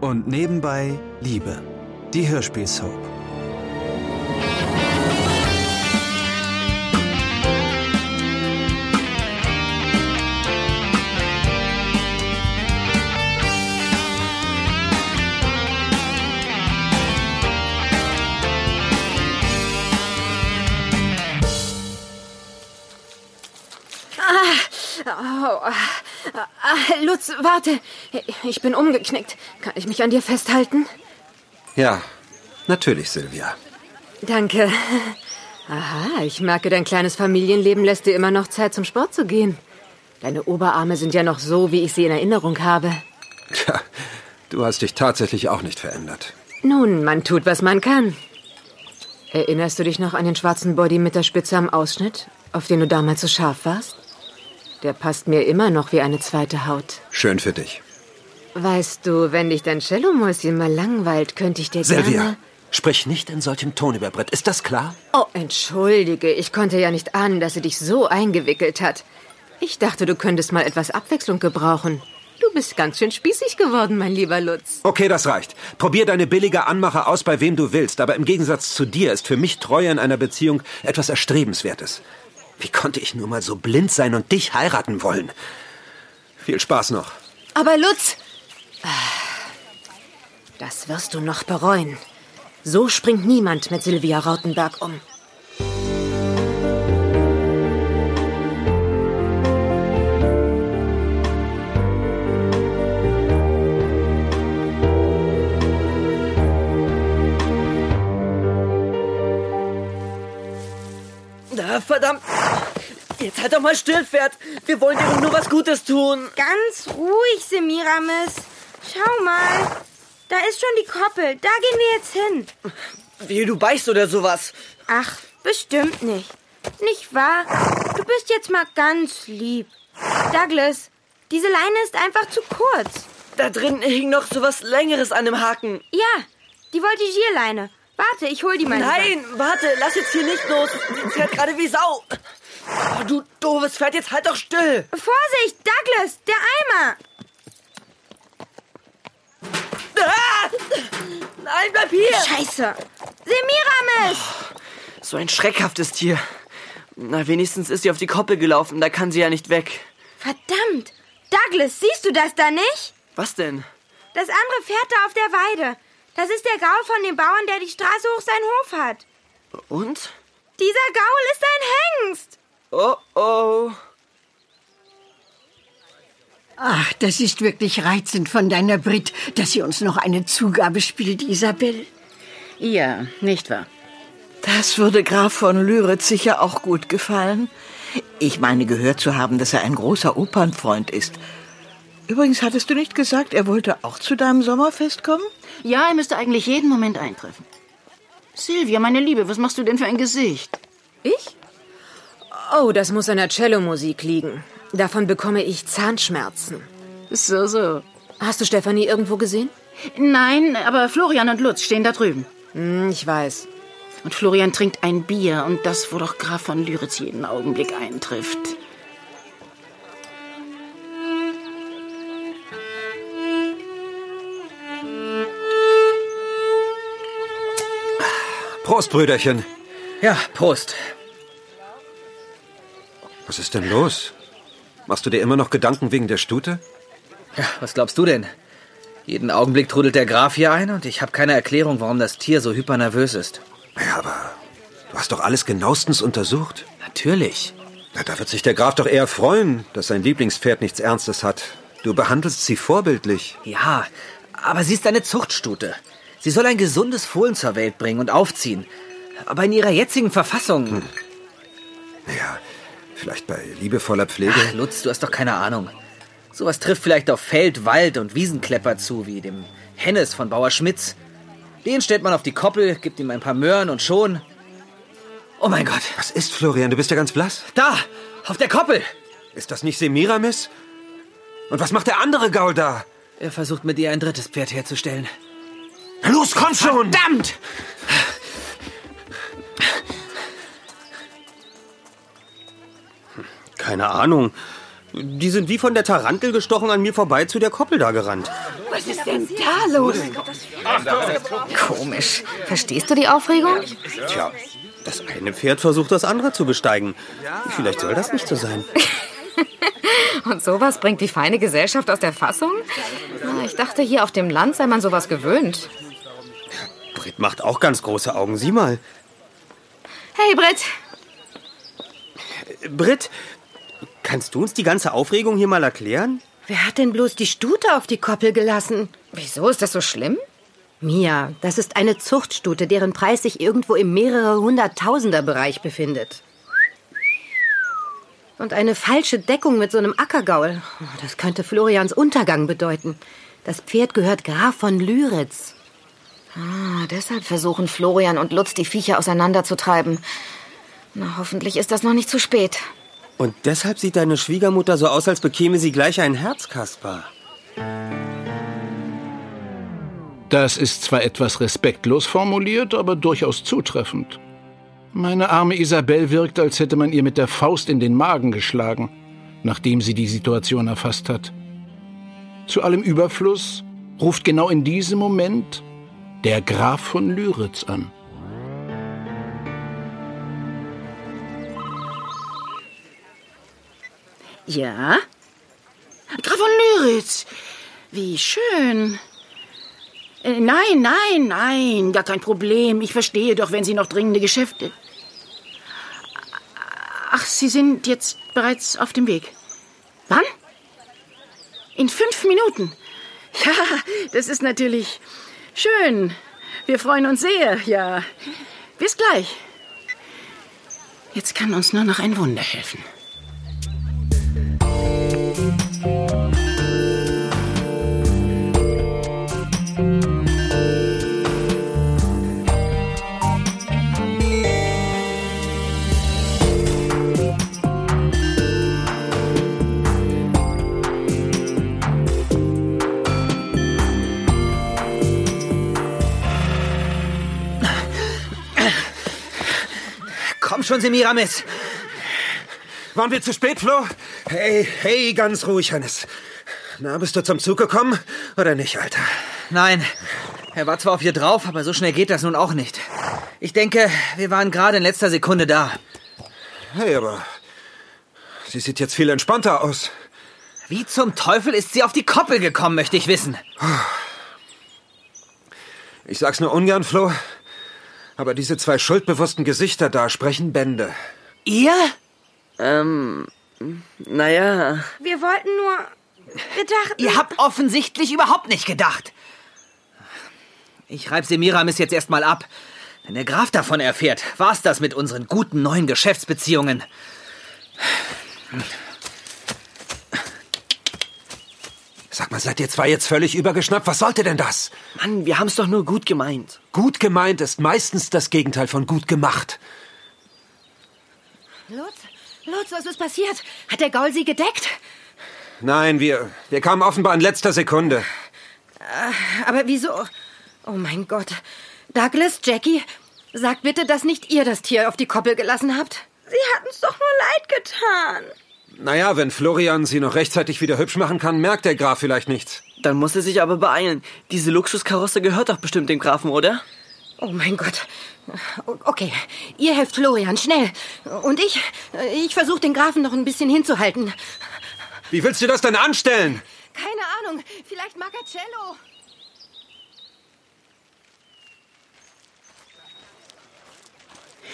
Und nebenbei Liebe. Die Hörspielsoap. Oh, ah, Lutz, warte. Ich bin umgeknickt. Kann ich mich an dir festhalten? Ja, natürlich, Silvia. Danke. Aha, ich merke, dein kleines Familienleben lässt dir immer noch Zeit, zum Sport zu gehen. Deine Oberarme sind ja noch so, wie ich sie in Erinnerung habe. Tja, du hast dich tatsächlich auch nicht verändert. Nun, man tut, was man kann. Erinnerst du dich noch an den schwarzen Body mit der Spitze am Ausschnitt, auf den du damals so scharf warst? Der passt mir immer noch wie eine zweite Haut. Schön für dich. Weißt du, wenn dich dein Cellomäuschen mal langweilt, könnte ich dir Silvia, gerne... sprich nicht in solchem Ton über Brett. Ist das klar? Oh, entschuldige. Ich konnte ja nicht ahnen, dass sie dich so eingewickelt hat. Ich dachte, du könntest mal etwas Abwechslung gebrauchen. Du bist ganz schön spießig geworden, mein lieber Lutz. Okay, das reicht. Probier deine billige Anmache aus, bei wem du willst. Aber im Gegensatz zu dir ist für mich Treue in einer Beziehung etwas Erstrebenswertes. Wie konnte ich nur mal so blind sein und dich heiraten wollen? Viel Spaß noch. Aber Lutz, das wirst du noch bereuen. So springt niemand mit Silvia Rautenberg um. Verdammt. Jetzt halt doch mal still, Pferd. Wir wollen dir doch nur was Gutes tun. Ganz ruhig, Semiramis. Schau mal. Da ist schon die Koppel. Da gehen wir jetzt hin. Wie du beißt oder sowas. Ach, bestimmt nicht. Nicht wahr? Du bist jetzt mal ganz lieb. Douglas, diese Leine ist einfach zu kurz. Da drin hing noch sowas Längeres an dem Haken. Ja, die Voltigierleine. Warte, ich hol die mal. Nein, warte, lass jetzt hier nicht los. Die fährt gerade wie Sau. Oh, du doofes Pferd, jetzt halt doch still. Vorsicht, Douglas, der Eimer. Ah! Nein, bleib hier. Scheiße. Semiramis! So ein schreckhaftes Tier. Na, wenigstens ist sie auf die Koppel gelaufen. Da kann sie ja nicht weg. Verdammt. Douglas, siehst du das da nicht? Was denn? Das andere Pferd da auf der Weide. Das ist der Gaul von dem Bauern, der die Straße hoch seinen Hof hat. Und? Dieser Gaul ist ein Hengst. Oh, oh. Ach, das ist wirklich reizend von deiner Brit, dass sie uns noch eine Zugabe spielt, Isabel. Ja, nicht wahr? Das würde Graf von Lyritz sicher auch gut gefallen. Ich meine gehört zu haben, dass er ein großer Opernfreund ist. Übrigens, hattest du nicht gesagt, er wollte auch zu deinem Sommerfest kommen? Ja, er müsste eigentlich jeden Moment eintreffen. Silvia, meine Liebe, was machst du denn für ein Gesicht? Oh, das muss an der Cellomusik liegen. Davon bekomme ich Zahnschmerzen. So, so. Hast du Stefanie irgendwo gesehen? Nein, aber Florian und Lutz stehen da drüben. Hm, ich weiß. Und Florian trinkt ein Bier und das, wo doch Graf von Lyritz jeden Augenblick eintrifft. Prost, Brüderchen. Ja, Prost. Was ist denn los? Machst du dir immer noch Gedanken wegen der Stute? Ja, was glaubst du denn? Jeden Augenblick trudelt der Graf hier ein und ich habe keine Erklärung, warum das Tier so hypernervös ist. Ja, aber du hast doch alles genauestens untersucht. Natürlich. Na, da wird sich der Graf doch eher freuen, dass sein Lieblingspferd nichts Ernstes hat. Du behandelst sie vorbildlich. Ja, aber sie ist eine Zuchtstute. Sie soll ein gesundes Fohlen zur Welt bringen und aufziehen. Aber in ihrer jetzigen Verfassung. Hm. Ja, vielleicht bei liebevoller Pflege. Ach, Lutz, du hast doch keine Ahnung. Sowas trifft vielleicht auf Feld-, Wald- und Wiesenklepper zu, wie dem Hennes von Bauer Schmitz. Den stellt man auf die Koppel, gibt ihm ein paar Möhren und schon. Oh mein Gott. Was ist, Florian? Du bist ja ganz blass. Da! Auf der Koppel! Ist das nicht Semiramis? Und was macht der andere Gaul da? Er versucht mit ihr ein drittes Pferd herzustellen. Los, komm schon! Verdammt! Keine Ahnung. Die sind wie von der Tarantel gestochen an mir vorbei zu der Koppel da gerannt. Was ist denn da los? Komisch. Verstehst du die Aufregung? Tja, das eine Pferd versucht, das andere zu besteigen. Vielleicht soll das nicht so sein. Und sowas bringt die feine Gesellschaft aus der Fassung? Na, Ich dachte, hier auf dem Land sei man sowas gewöhnt. Britt macht auch ganz große Augen. Sieh mal. Hey, Britt. Britt, kannst du uns die ganze Aufregung hier mal erklären? Wer hat denn bloß die Stute auf die Koppel gelassen? Wieso ist das so schlimm? Mia, das ist eine Zuchtstute, deren Preis sich irgendwo im mehrere hunderttausender Bereich befindet. Und eine falsche Deckung mit so einem Ackergaul. Das könnte Florians Untergang bedeuten. Das Pferd gehört Graf von Lyritz. Ah, deshalb versuchen Florian und Lutz die Viecher auseinanderzutreiben. Na, hoffentlich ist das noch nicht zu spät. Und deshalb sieht deine Schwiegermutter so aus, als bekäme sie gleich ein Herz, Kaspar. Das ist zwar etwas respektlos formuliert, aber durchaus zutreffend. Meine arme Isabel wirkt, als hätte man ihr mit der Faust in den Magen geschlagen, nachdem sie die Situation erfasst hat. Zu allem Überfluss ruft genau in diesem Moment der Graf von Lyritz an. Ja? Graf von Lyritz. Wie schön. Äh, nein, nein, nein, gar kein Problem. Ich verstehe doch, wenn Sie noch dringende Geschäfte. Ach, Sie sind jetzt bereits auf dem Weg. Wann? In fünf Minuten. Ja, das ist natürlich schön. Wir freuen uns sehr, ja. Bis gleich. Jetzt kann uns nur noch ein Wunder helfen. Schon, Semiramis. Waren wir zu spät, Flo? Hey, hey, ganz ruhig, Hannes. Na, bist du zum Zug gekommen oder nicht, Alter? Nein, er war zwar auf ihr drauf, aber so schnell geht das nun auch nicht. Ich denke, wir waren gerade in letzter Sekunde da. Hey, aber sie sieht jetzt viel entspannter aus. Wie zum Teufel ist sie auf die Koppel gekommen, möchte ich wissen. Ich sag's nur ungern, Flo, aber diese zwei schuldbewussten Gesichter da sprechen Bände. Ihr? Ähm, naja. Wir wollten nur. Wir dachten. Ihr habt offensichtlich überhaupt nicht gedacht. Ich reib Semiramis jetzt erstmal ab. Wenn der Graf davon erfährt, war's das mit unseren guten neuen Geschäftsbeziehungen. Sag mal, seid ihr zwei jetzt völlig übergeschnappt? Was sollte denn das? Mann, wir haben's doch nur gut gemeint. Gut gemeint ist meistens das Gegenteil von gut gemacht. Lutz, Lutz, was ist passiert? Hat der Gaul Sie gedeckt? Nein, wir, wir kamen offenbar in letzter Sekunde. Äh, Aber wieso? Oh mein Gott. Douglas, Jackie, sagt bitte, dass nicht ihr das Tier auf die Koppel gelassen habt. Sie hatten's doch nur leid getan. Naja, wenn Florian sie noch rechtzeitig wieder hübsch machen kann, merkt der Graf vielleicht nichts. Dann muss er sich aber beeilen. Diese Luxuskarosse gehört doch bestimmt dem Grafen, oder? Oh mein Gott. Okay, ihr helft Florian, schnell. Und ich, ich versuche den Grafen noch ein bisschen hinzuhalten. Wie willst du das denn anstellen? Keine Ahnung, vielleicht Marcacello.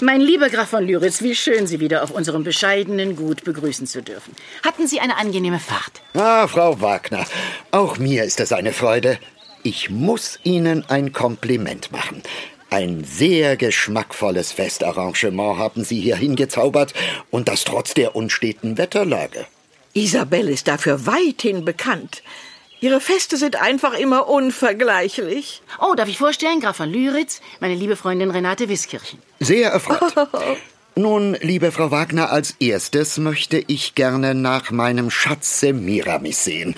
Mein lieber Graf von Lyritz, wie schön, Sie wieder auf unserem bescheidenen Gut begrüßen zu dürfen. Hatten Sie eine angenehme Fahrt? Ah, Frau Wagner, auch mir ist es eine Freude. Ich muss Ihnen ein Kompliment machen. Ein sehr geschmackvolles Festarrangement haben Sie hier hingezaubert und das trotz der unsteten Wetterlage. Isabelle ist dafür weithin bekannt. Ihre Feste sind einfach immer unvergleichlich. Oh, darf ich vorstellen, Graf von Lyritz, meine liebe Freundin Renate Wiskirchen. Sehr erfreut. Nun, liebe Frau Wagner, als erstes möchte ich gerne nach meinem Schatz Semiramis sehen.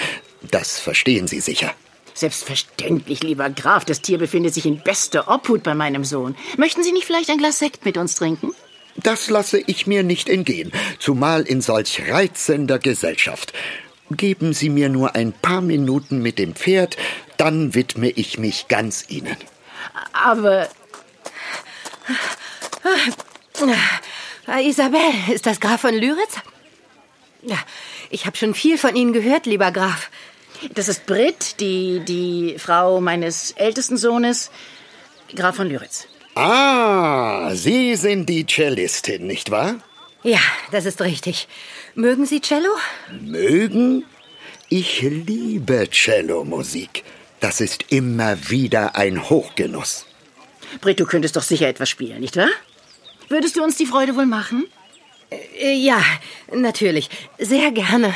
Das verstehen Sie sicher. Selbstverständlich, lieber Graf. Das Tier befindet sich in bester Obhut bei meinem Sohn. Möchten Sie nicht vielleicht ein Glas Sekt mit uns trinken? Das lasse ich mir nicht entgehen, zumal in solch reizender Gesellschaft. Geben Sie mir nur ein paar Minuten mit dem Pferd, dann widme ich mich ganz Ihnen. Aber. Äh, Isabel, ist das Graf von Lyritz? Ja, ich habe schon viel von Ihnen gehört, lieber Graf. Das ist Brit, die, die Frau meines ältesten Sohnes, Graf von Lyritz. Ah, Sie sind die Cellistin, nicht wahr? Ja, das ist richtig. Mögen Sie Cello? Mögen? Ich liebe Cello-Musik. Das ist immer wieder ein Hochgenuss. Brit, du könntest doch sicher etwas spielen, nicht wahr? Würdest du uns die Freude wohl machen? Äh, ja, natürlich. Sehr gerne.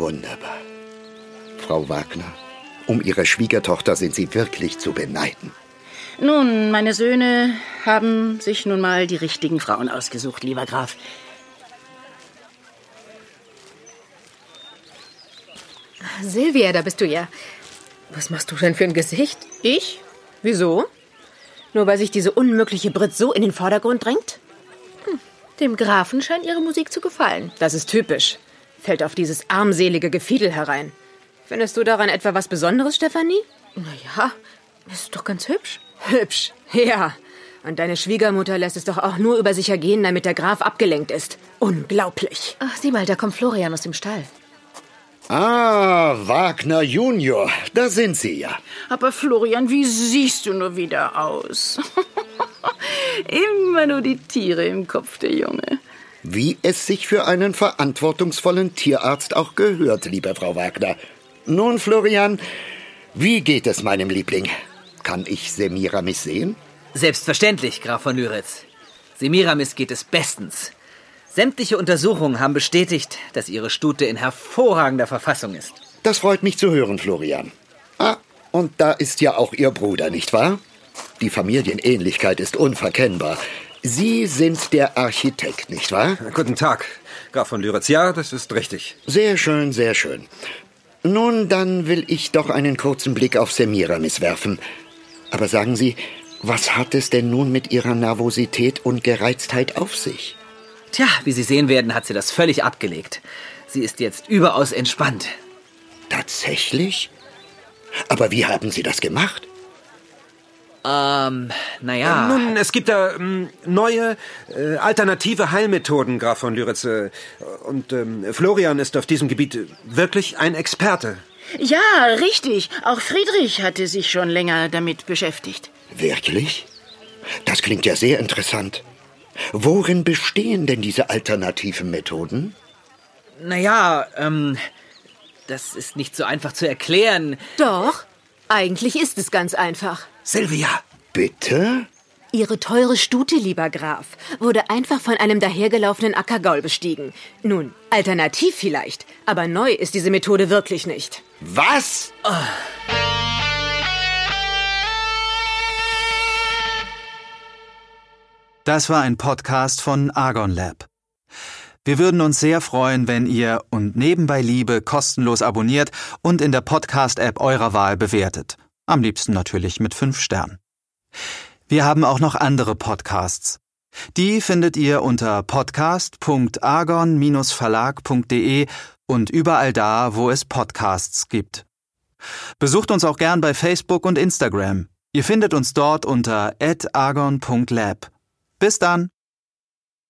Wunderbar. Frau Wagner, um Ihre Schwiegertochter sind Sie wirklich zu beneiden. Nun, meine Söhne haben sich nun mal die richtigen Frauen ausgesucht, lieber Graf. Silvia, da bist du ja. Was machst du denn für ein Gesicht? Ich? Wieso? Nur weil sich diese unmögliche Brit so in den Vordergrund drängt? Hm, dem Grafen scheint ihre Musik zu gefallen. Das ist typisch. Fällt auf dieses armselige Gefiedel herein. Findest du daran etwa was Besonderes, Stefanie? Na ja, ist doch ganz hübsch. Hübsch, ja. Und deine Schwiegermutter lässt es doch auch nur über sich ergehen, damit der Graf abgelenkt ist. Unglaublich. Ach, sieh mal, da kommt Florian aus dem Stall. Ah, Wagner Junior, da sind Sie ja. Aber Florian, wie siehst du nur wieder aus? Immer nur die Tiere im Kopf, der Junge. Wie es sich für einen verantwortungsvollen Tierarzt auch gehört, liebe Frau Wagner. Nun, Florian, wie geht es meinem Liebling? Kann ich Semiramis sehen? Selbstverständlich, Graf von Lyritz. Semiramis geht es bestens. Sämtliche Untersuchungen haben bestätigt, dass Ihre Stute in hervorragender Verfassung ist. Das freut mich zu hören, Florian. Ah, und da ist ja auch Ihr Bruder, nicht wahr? Die Familienähnlichkeit ist unverkennbar. Sie sind der Architekt, nicht wahr? Guten Tag, Graf von Lyritz. Ja, das ist richtig. Sehr schön, sehr schön. Nun, dann will ich doch einen kurzen Blick auf Semiramis werfen. Aber sagen Sie, was hat es denn nun mit Ihrer Nervosität und Gereiztheit auf sich? Tja, wie Sie sehen werden, hat sie das völlig abgelegt. Sie ist jetzt überaus entspannt. Tatsächlich? Aber wie haben Sie das gemacht? Ähm, naja. Nun, es gibt da ähm, neue, äh, alternative Heilmethoden, Graf von Lyritz. Äh, und ähm, Florian ist auf diesem Gebiet wirklich ein Experte. Ja, richtig. Auch Friedrich hatte sich schon länger damit beschäftigt. Wirklich? Das klingt ja sehr interessant. Worin bestehen denn diese alternativen Methoden? Naja, ähm, das ist nicht so einfach zu erklären. Doch, eigentlich ist es ganz einfach. Silvia! Bitte? Ihre teure Stute, lieber Graf, wurde einfach von einem dahergelaufenen Ackergaul bestiegen. Nun, alternativ vielleicht, aber neu ist diese Methode wirklich nicht. Was? Oh. Das war ein Podcast von Argon Lab. Wir würden uns sehr freuen, wenn ihr und nebenbei Liebe kostenlos abonniert und in der Podcast-App eurer Wahl bewertet. Am liebsten natürlich mit fünf Sternen. Wir haben auch noch andere Podcasts. Die findet ihr unter podcast.argon-verlag.de und überall da, wo es Podcasts gibt. Besucht uns auch gern bei Facebook und Instagram. Ihr findet uns dort unter argon.lab. Bis dann!